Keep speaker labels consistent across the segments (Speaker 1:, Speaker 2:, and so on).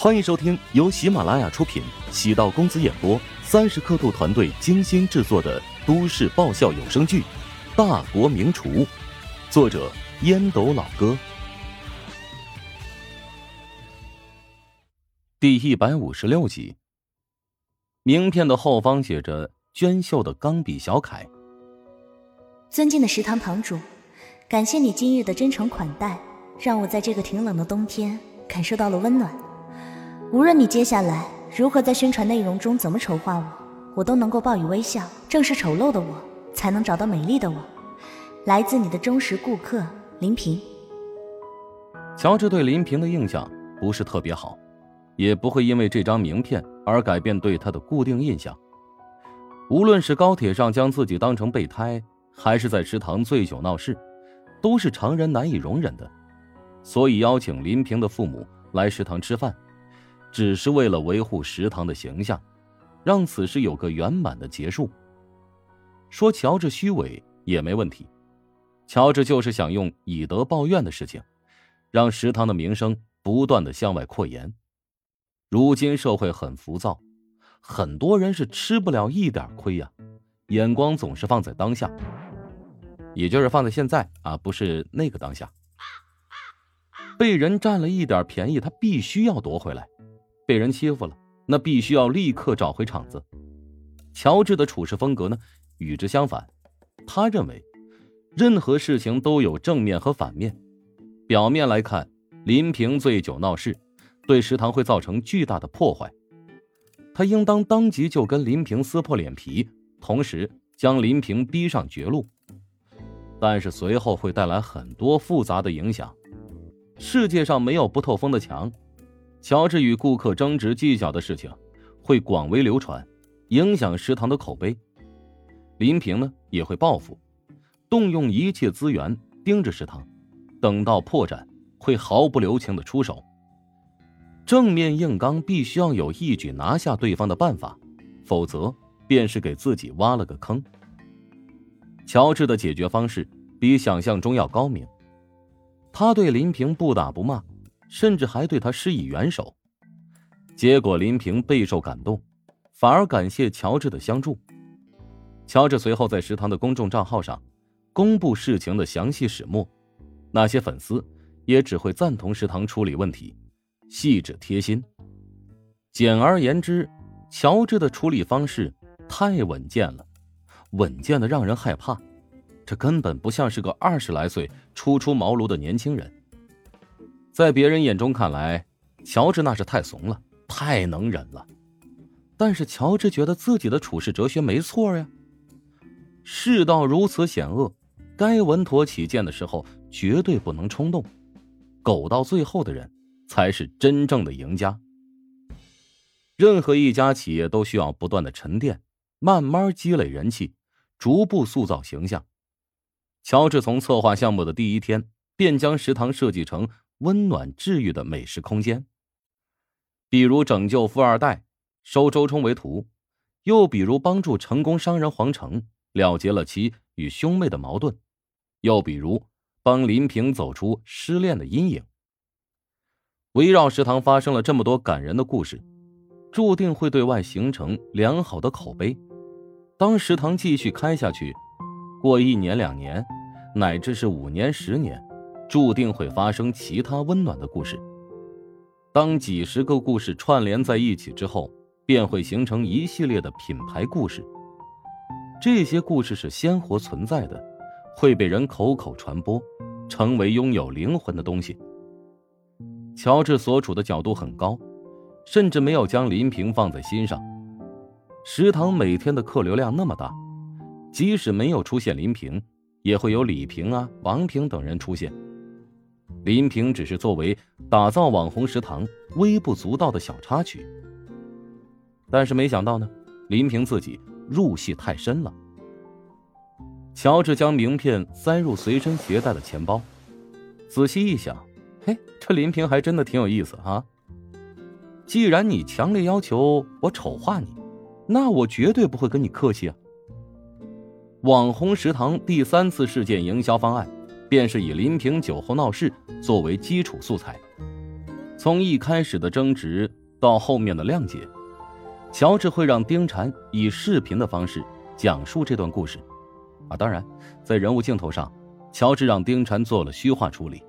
Speaker 1: 欢迎收听由喜马拉雅出品、喜道公子演播、三十刻度团队精心制作的都市爆笑有声剧《大国名厨》，作者烟斗老哥，第一百五十六集。名片的后方写着娟秀的钢笔小楷：“
Speaker 2: 尊敬的食堂堂主，感谢你今日的真诚款待，让我在这个挺冷的冬天感受到了温暖。”无论你接下来如何在宣传内容中怎么丑化我，我都能够报以微笑。正是丑陋的我，才能找到美丽的我。来自你的忠实顾客林平。
Speaker 1: 乔治对林平的印象不是特别好，也不会因为这张名片而改变对他的固定印象。无论是高铁上将自己当成备胎，还是在食堂醉酒闹事，都是常人难以容忍的。所以邀请林平的父母来食堂吃饭。只是为了维护食堂的形象，让此事有个圆满的结束。说乔治虚伪也没问题，乔治就是想用以德报怨的事情，让食堂的名声不断的向外扩延。如今社会很浮躁，很多人是吃不了一点亏呀，眼光总是放在当下，也就是放在现在啊，不是那个当下。被人占了一点便宜，他必须要夺回来。被人欺负了，那必须要立刻找回场子。乔治的处事风格呢，与之相反。他认为，任何事情都有正面和反面。表面来看，林平醉酒闹事，对食堂会造成巨大的破坏。他应当当即就跟林平撕破脸皮，同时将林平逼上绝路。但是随后会带来很多复杂的影响。世界上没有不透风的墙。乔治与顾客争执计较的事情，会广为流传，影响食堂的口碑。林平呢也会报复，动用一切资源盯着食堂，等到破绽，会毫不留情的出手。正面硬刚必须要有一举拿下对方的办法，否则便是给自己挖了个坑。乔治的解决方式比想象中要高明，他对林平不打不骂。甚至还对他施以援手，结果林平备受感动，反而感谢乔治的相助。乔治随后在食堂的公众账号上公布事情的详细始末，那些粉丝也只会赞同食堂处理问题，细致贴心。简而言之，乔治的处理方式太稳健了，稳健的让人害怕，这根本不像是个二十来岁初出茅庐的年轻人。在别人眼中看来，乔治那是太怂了，太能忍了。但是乔治觉得自己的处事哲学没错呀。世道如此险恶，该稳妥起见的时候绝对不能冲动。苟到最后的人，才是真正的赢家。任何一家企业都需要不断的沉淀，慢慢积累人气，逐步塑造形象。乔治从策划项目的第一天，便将食堂设计成。温暖治愈的美食空间，比如拯救富二代，收周冲为徒；又比如帮助成功商人黄成了结了其与兄妹的矛盾；又比如帮林平走出失恋的阴影。围绕食堂发生了这么多感人的故事，注定会对外形成良好的口碑。当食堂继续开下去，过一年两年，乃至是五年十年。注定会发生其他温暖的故事。当几十个故事串联在一起之后，便会形成一系列的品牌故事。这些故事是鲜活存在的，会被人口口传播，成为拥有灵魂的东西。乔治所处的角度很高，甚至没有将林平放在心上。食堂每天的客流量那么大，即使没有出现林平，也会有李平啊、王平等人出现。林平只是作为打造网红食堂微不足道的小插曲，但是没想到呢，林平自己入戏太深了。乔治将名片塞入随身携带的钱包，仔细一想，嘿，这林平还真的挺有意思啊。既然你强烈要求我丑化你，那我绝对不会跟你客气啊。网红食堂第三次事件营销方案。便是以林平酒后闹事作为基础素材，从一开始的争执到后面的谅解，乔治会让丁婵以视频的方式讲述这段故事。啊，当然，在人物镜头上，乔治让丁婵做了虚化处理。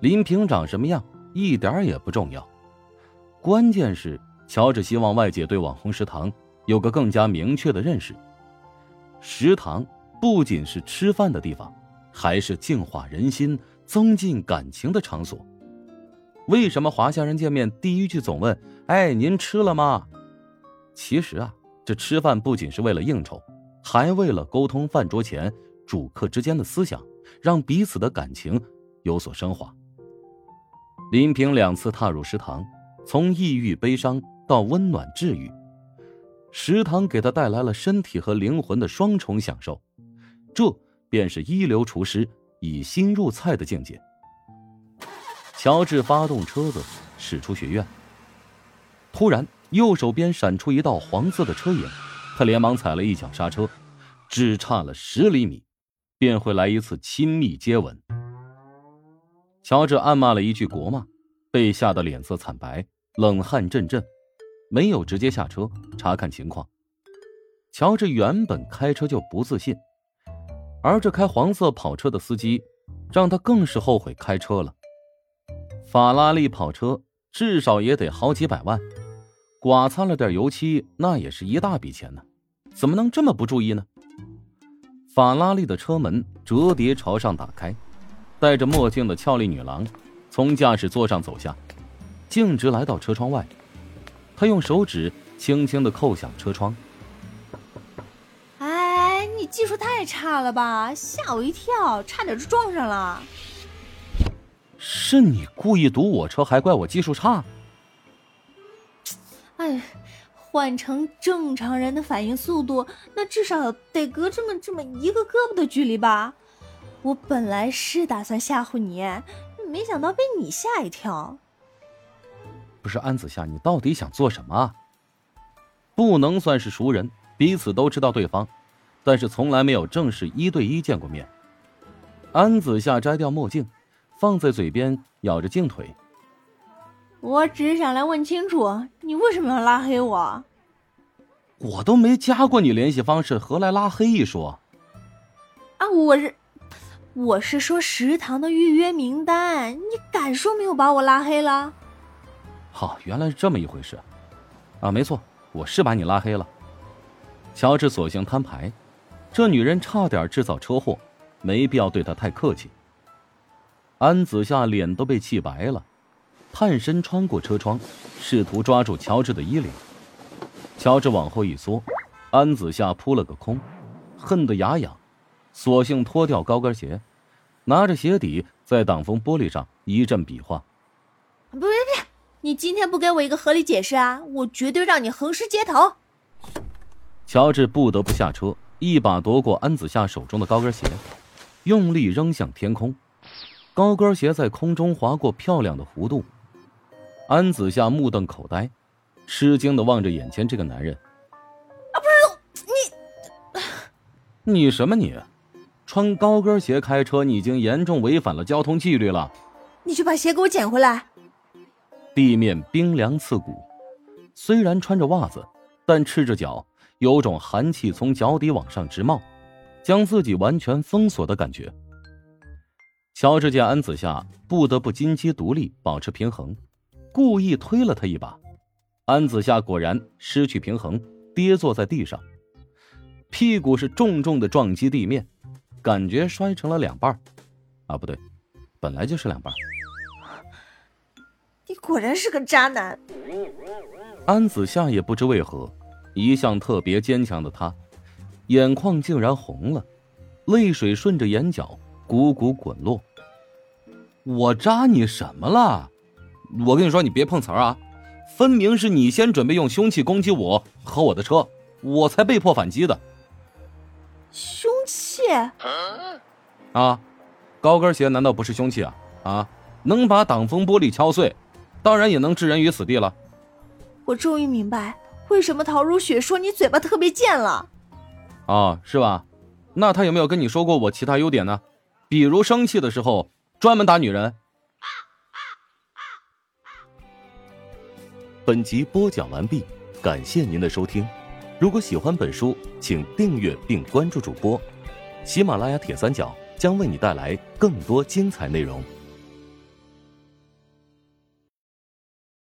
Speaker 1: 林平长什么样一点也不重要，关键是乔治希望外界对网红食堂有个更加明确的认识。食堂不仅是吃饭的地方，还是净化人心、增进感情的场所。为什么华夏人见面第一句总问：“哎，您吃了吗？”其实啊，这吃饭不仅是为了应酬。还为了沟通饭桌前主客之间的思想，让彼此的感情有所升华。林平两次踏入食堂，从抑郁悲伤到温暖治愈，食堂给他带来了身体和灵魂的双重享受，这便是一流厨师以心入菜的境界。乔治发动车子驶出学院，突然右手边闪出一道黄色的车影。他连忙踩了一脚刹车，只差了十厘米，便会来一次亲密接吻。乔治暗骂了一句国骂，被吓得脸色惨白，冷汗阵阵，没有直接下车查看情况。乔治原本开车就不自信，而这开黄色跑车的司机，让他更是后悔开车了。法拉利跑车至少也得好几百万。刮擦了点油漆，那也是一大笔钱呢，怎么能这么不注意呢？法拉利的车门折叠朝上打开，戴着墨镜的俏丽女郎从驾驶座上走下，径直来到车窗外，她用手指轻轻的扣响车窗。
Speaker 3: 技术太差了吧，吓我一跳，差点就撞上了。
Speaker 1: 是你故意堵我车，还怪我技术差？
Speaker 3: 哎，换成正常人的反应速度，那至少得隔这么这么一个胳膊的距离吧？我本来是打算吓唬你，没想到被你吓一跳。
Speaker 1: 不是安子夏，你到底想做什么？不能算是熟人，彼此都知道对方，但是从来没有正式一对一见过面。安子夏摘掉墨镜，放在嘴边咬着镜腿。
Speaker 3: 我只是想来问清楚，你为什么要拉黑我？
Speaker 1: 我都没加过你联系方式，何来拉黑一说？
Speaker 3: 啊，我是，我是说食堂的预约名单，你敢说没有把我拉黑了？
Speaker 1: 好，原来是这么一回事，啊，没错，我是把你拉黑了。乔治索性摊牌，这女人差点制造车祸，没必要对她太客气。安子夏脸都被气白了。探身穿过车窗，试图抓住乔治的衣领。乔治往后一缩，安子夏扑了个空，恨得牙痒，索性脱掉高跟鞋，拿着鞋底在挡风玻璃上一阵比划。
Speaker 3: 不别别！你今天不给我一个合理解释啊，我绝对让你横尸街头！
Speaker 1: 乔治不得不下车，一把夺过安子夏手中的高跟鞋，用力扔向天空。高跟鞋在空中划过漂亮的弧度。安子夏目瞪口呆，吃惊的望着眼前这个男人。
Speaker 3: 啊，不是
Speaker 1: 你，你什么你？穿高跟鞋开车，你已经严重违反了交通纪律了。
Speaker 3: 你去把鞋给我捡回来。
Speaker 1: 地面冰凉刺骨，虽然穿着袜子，但赤着脚，有种寒气从脚底往上直冒，将自己完全封锁的感觉。乔治见安子夏不得不金鸡独立，保持平衡。故意推了他一把，安子夏果然失去平衡，跌坐在地上，屁股是重重的撞击地面，感觉摔成了两半啊，不对，本来就是两半
Speaker 3: 你果然是个渣男。
Speaker 1: 安子夏也不知为何，一向特别坚强的他，眼眶竟然红了，泪水顺着眼角汩汩滚落。我扎你什么了？我跟你说，你别碰瓷儿啊！分明是你先准备用凶器攻击我和我的车，我才被迫反击的。
Speaker 3: 凶器？
Speaker 1: 啊，高跟鞋难道不是凶器啊？啊，能把挡风玻璃敲碎，当然也能置人于死地了。
Speaker 3: 我终于明白为什么陶如雪说你嘴巴特别贱了。
Speaker 1: 哦，是吧？那他有没有跟你说过我其他优点呢？比如生气的时候专门打女人。本集播讲完毕，感谢您的收听。如果喜欢本书，请订阅并关注主播。喜马拉雅铁三角将为你带来更多精彩内容。